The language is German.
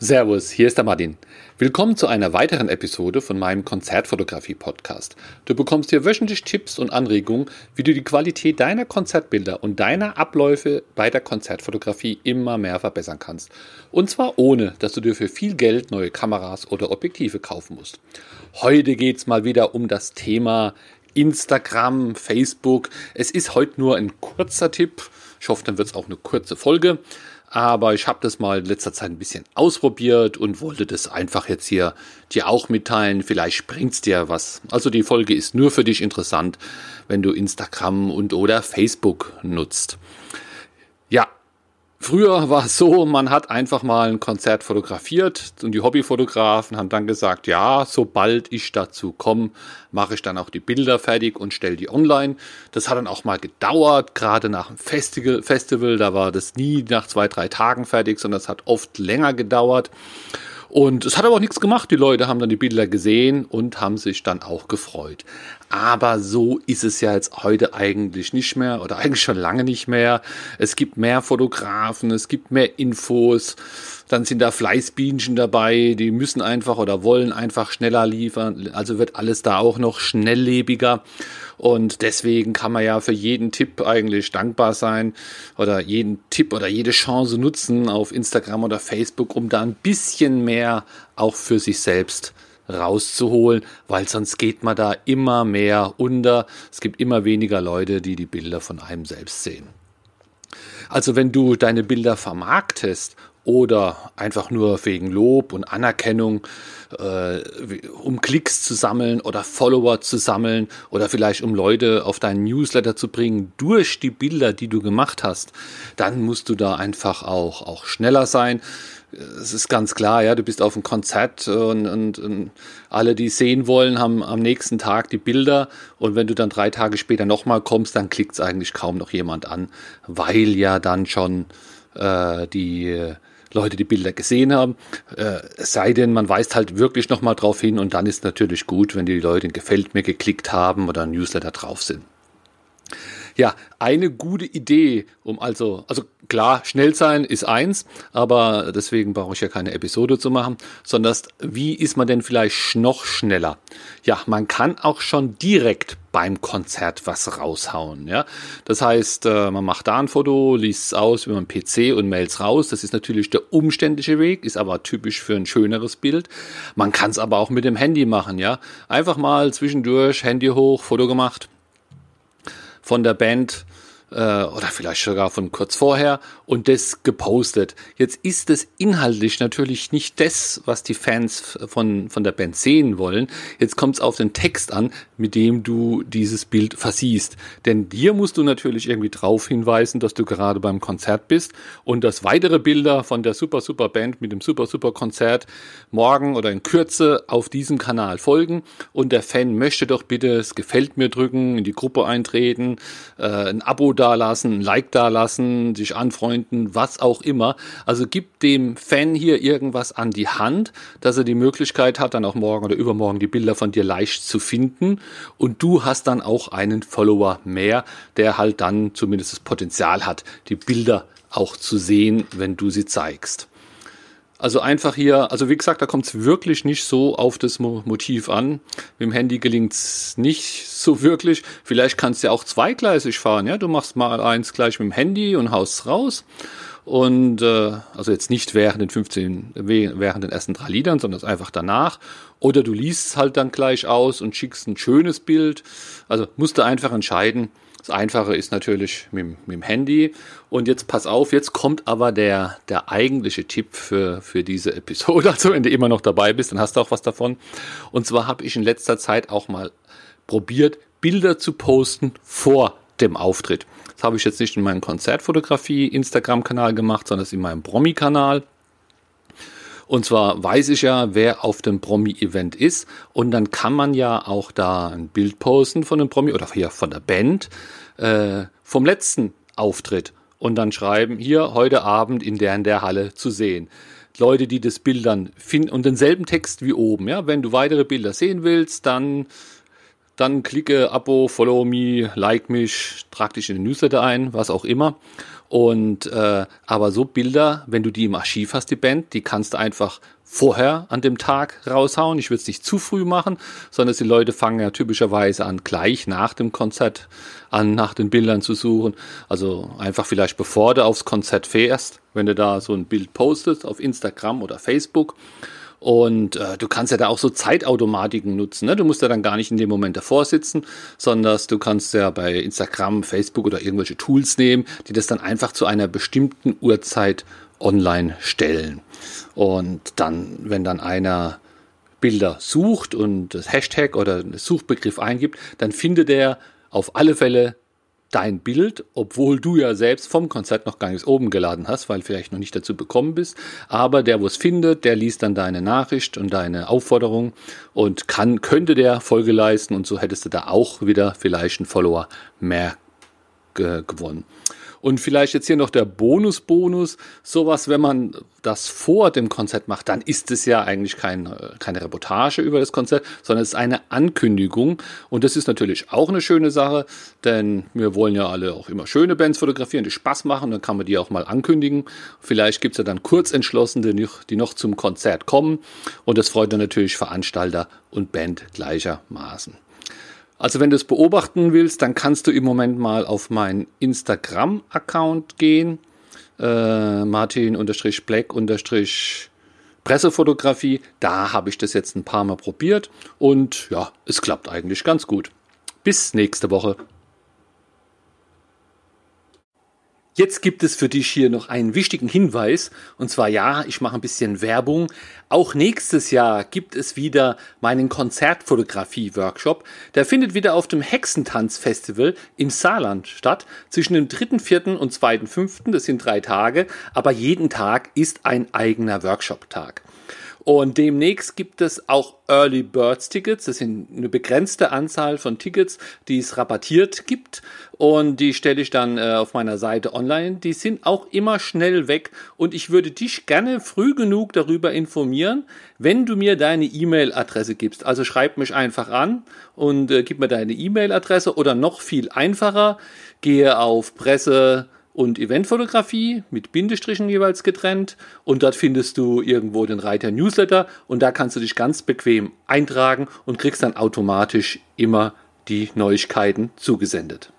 Servus, hier ist der Martin. Willkommen zu einer weiteren Episode von meinem Konzertfotografie-Podcast. Du bekommst hier wöchentlich Tipps und Anregungen, wie du die Qualität deiner Konzertbilder und deiner Abläufe bei der Konzertfotografie immer mehr verbessern kannst. Und zwar ohne, dass du dir für viel Geld neue Kameras oder Objektive kaufen musst. Heute geht es mal wieder um das Thema Instagram, Facebook. Es ist heute nur ein kurzer Tipp. Ich hoffe, dann wird es auch eine kurze Folge. Aber ich habe das mal in letzter Zeit ein bisschen ausprobiert und wollte das einfach jetzt hier dir auch mitteilen. Vielleicht bringt's dir was. Also die Folge ist nur für dich interessant, wenn du Instagram und oder Facebook nutzt. Ja, Früher war es so, man hat einfach mal ein Konzert fotografiert und die Hobbyfotografen haben dann gesagt, ja, sobald ich dazu komme, mache ich dann auch die Bilder fertig und stelle die online. Das hat dann auch mal gedauert, gerade nach dem Festival, Festival, da war das nie nach zwei, drei Tagen fertig, sondern es hat oft länger gedauert. Und es hat aber auch nichts gemacht. Die Leute haben dann die Bilder gesehen und haben sich dann auch gefreut. Aber so ist es ja jetzt heute eigentlich nicht mehr oder eigentlich schon lange nicht mehr. Es gibt mehr Fotografen, es gibt mehr Infos. Dann sind da Fleißbienchen dabei, die müssen einfach oder wollen einfach schneller liefern. Also wird alles da auch noch schnelllebiger. Und deswegen kann man ja für jeden Tipp eigentlich dankbar sein oder jeden Tipp oder jede Chance nutzen auf Instagram oder Facebook, um da ein bisschen mehr auch für sich selbst rauszuholen, weil sonst geht man da immer mehr unter. Es gibt immer weniger Leute, die die Bilder von einem selbst sehen. Also wenn du deine Bilder vermarktest oder einfach nur wegen Lob und Anerkennung, äh, um Klicks zu sammeln oder Follower zu sammeln oder vielleicht um Leute auf deinen Newsletter zu bringen durch die Bilder, die du gemacht hast, dann musst du da einfach auch, auch schneller sein. Es ist ganz klar, ja, du bist auf einem Konzert und, und, und alle, die sehen wollen, haben am nächsten Tag die Bilder und wenn du dann drei Tage später nochmal kommst, dann klickt es eigentlich kaum noch jemand an, weil ja dann schon äh, die Leute die Bilder gesehen haben. Äh, sei denn, man weist halt wirklich nochmal drauf hin und dann ist natürlich gut, wenn die Leute in Gefällt mir geklickt haben oder ein Newsletter drauf sind. Ja, eine gute Idee, um also, also klar, schnell sein ist eins, aber deswegen brauche ich ja keine Episode zu machen, sondern wie ist man denn vielleicht noch schneller? Ja, man kann auch schon direkt beim Konzert was raushauen, ja. Das heißt, äh, man macht da ein Foto, liest es aus über einen PC und mails raus. Das ist natürlich der umständliche Weg, ist aber typisch für ein schöneres Bild. Man kann es aber auch mit dem Handy machen, ja. Einfach mal zwischendurch Handy hoch, Foto gemacht, von der Band äh, oder vielleicht sogar von kurz vorher und das gepostet. Jetzt ist es inhaltlich natürlich nicht das, was die Fans von, von der Band sehen wollen. Jetzt kommt es auf den Text an, mit dem du dieses Bild versiehst. Denn dir musst du natürlich irgendwie darauf hinweisen, dass du gerade beim Konzert bist und dass weitere Bilder von der Super Super Band mit dem Super Super Konzert morgen oder in Kürze auf diesem Kanal folgen. Und der Fan möchte doch bitte es gefällt mir drücken, in die Gruppe eintreten, äh, ein Abo dalassen, ein Like dalassen, sich anfreunden, was auch immer. Also gib dem Fan hier irgendwas an die Hand, dass er die Möglichkeit hat, dann auch morgen oder übermorgen die Bilder von dir leicht zu finden. Und du hast dann auch einen Follower mehr, der halt dann zumindest das Potenzial hat, die Bilder auch zu sehen, wenn du sie zeigst. Also einfach hier, also wie gesagt, da kommt es wirklich nicht so auf das Motiv an. Mit dem Handy gelingt es nicht so wirklich. Vielleicht kannst du ja auch zweigleisig fahren. Ja, du machst mal eins gleich mit dem Handy und haust raus. Und äh, also jetzt nicht während den 15, während den ersten drei Liedern, sondern einfach danach. Oder du liest halt dann gleich aus und schickst ein schönes Bild. Also musst du einfach entscheiden, das Einfache ist natürlich mit, mit, dem Handy. Und jetzt pass auf, jetzt kommt aber der, der eigentliche Tipp für, für diese Episode. Also wenn du immer noch dabei bist, dann hast du auch was davon. Und zwar habe ich in letzter Zeit auch mal probiert, Bilder zu posten vor dem Auftritt. Das habe ich jetzt nicht in meinem Konzertfotografie Instagram-Kanal gemacht, sondern in meinem Promi-Kanal. Und zwar weiß ich ja, wer auf dem Promi-Event ist. Und dann kann man ja auch da ein Bild posten von dem Promi oder hier von der Band äh, vom letzten Auftritt. Und dann schreiben, hier heute Abend in der in der Halle zu sehen. Leute, die das Bild dann finden und denselben Text wie oben. Ja, wenn du weitere Bilder sehen willst, dann dann klicke Abo, Follow me, like mich, trag dich in den Newsletter ein, was auch immer. Und äh, aber so Bilder, wenn du die im Archiv hast, die Band, die kannst du einfach vorher an dem Tag raushauen. Ich würde es nicht zu früh machen, sondern die Leute fangen ja typischerweise an, gleich nach dem Konzert an, nach den Bildern zu suchen. Also einfach vielleicht bevor du aufs Konzert fährst, wenn du da so ein Bild postest auf Instagram oder Facebook und äh, du kannst ja da auch so Zeitautomatiken nutzen. Ne? Du musst ja dann gar nicht in dem Moment davor sitzen, sondern du kannst ja bei Instagram, Facebook oder irgendwelche Tools nehmen, die das dann einfach zu einer bestimmten Uhrzeit online stellen. Und dann, wenn dann einer Bilder sucht und das Hashtag oder Suchbegriff eingibt, dann findet er auf alle Fälle dein Bild, obwohl du ja selbst vom Konzert noch gar nichts oben geladen hast, weil vielleicht noch nicht dazu bekommen bist. Aber der, wo es findet, der liest dann deine Nachricht und deine Aufforderung und kann, könnte der Folge leisten und so hättest du da auch wieder vielleicht einen Follower mehr gewonnen. Und vielleicht jetzt hier noch der Bonus-Bonus. Sowas, wenn man das vor dem Konzert macht, dann ist es ja eigentlich kein, keine Reportage über das Konzert, sondern es ist eine Ankündigung. Und das ist natürlich auch eine schöne Sache, denn wir wollen ja alle auch immer schöne Bands fotografieren, die Spaß machen. Dann kann man die auch mal ankündigen. Vielleicht gibt es ja dann Kurzentschlossene, die noch zum Konzert kommen. Und das freut dann natürlich Veranstalter und Band gleichermaßen. Also wenn du es beobachten willst, dann kannst du im Moment mal auf meinen Instagram-Account gehen. Äh, Martin-Black-Pressefotografie. Da habe ich das jetzt ein paar Mal probiert und ja, es klappt eigentlich ganz gut. Bis nächste Woche. Jetzt gibt es für dich hier noch einen wichtigen Hinweis. Und zwar ja, ich mache ein bisschen Werbung. Auch nächstes Jahr gibt es wieder meinen Konzertfotografie-Workshop. Der findet wieder auf dem Hexentanz-Festival im Saarland statt. Zwischen dem 3.4. und 2.5. Das sind drei Tage. Aber jeden Tag ist ein eigener Workshop-Tag. Und demnächst gibt es auch Early Birds Tickets. Das sind eine begrenzte Anzahl von Tickets, die es rabattiert gibt. Und die stelle ich dann äh, auf meiner Seite online. Die sind auch immer schnell weg. Und ich würde dich gerne früh genug darüber informieren, wenn du mir deine E-Mail-Adresse gibst. Also schreib mich einfach an und äh, gib mir deine E-Mail-Adresse oder noch viel einfacher, gehe auf Presse und Eventfotografie mit Bindestrichen jeweils getrennt. Und dort findest du irgendwo den Reiter Newsletter und da kannst du dich ganz bequem eintragen und kriegst dann automatisch immer die Neuigkeiten zugesendet.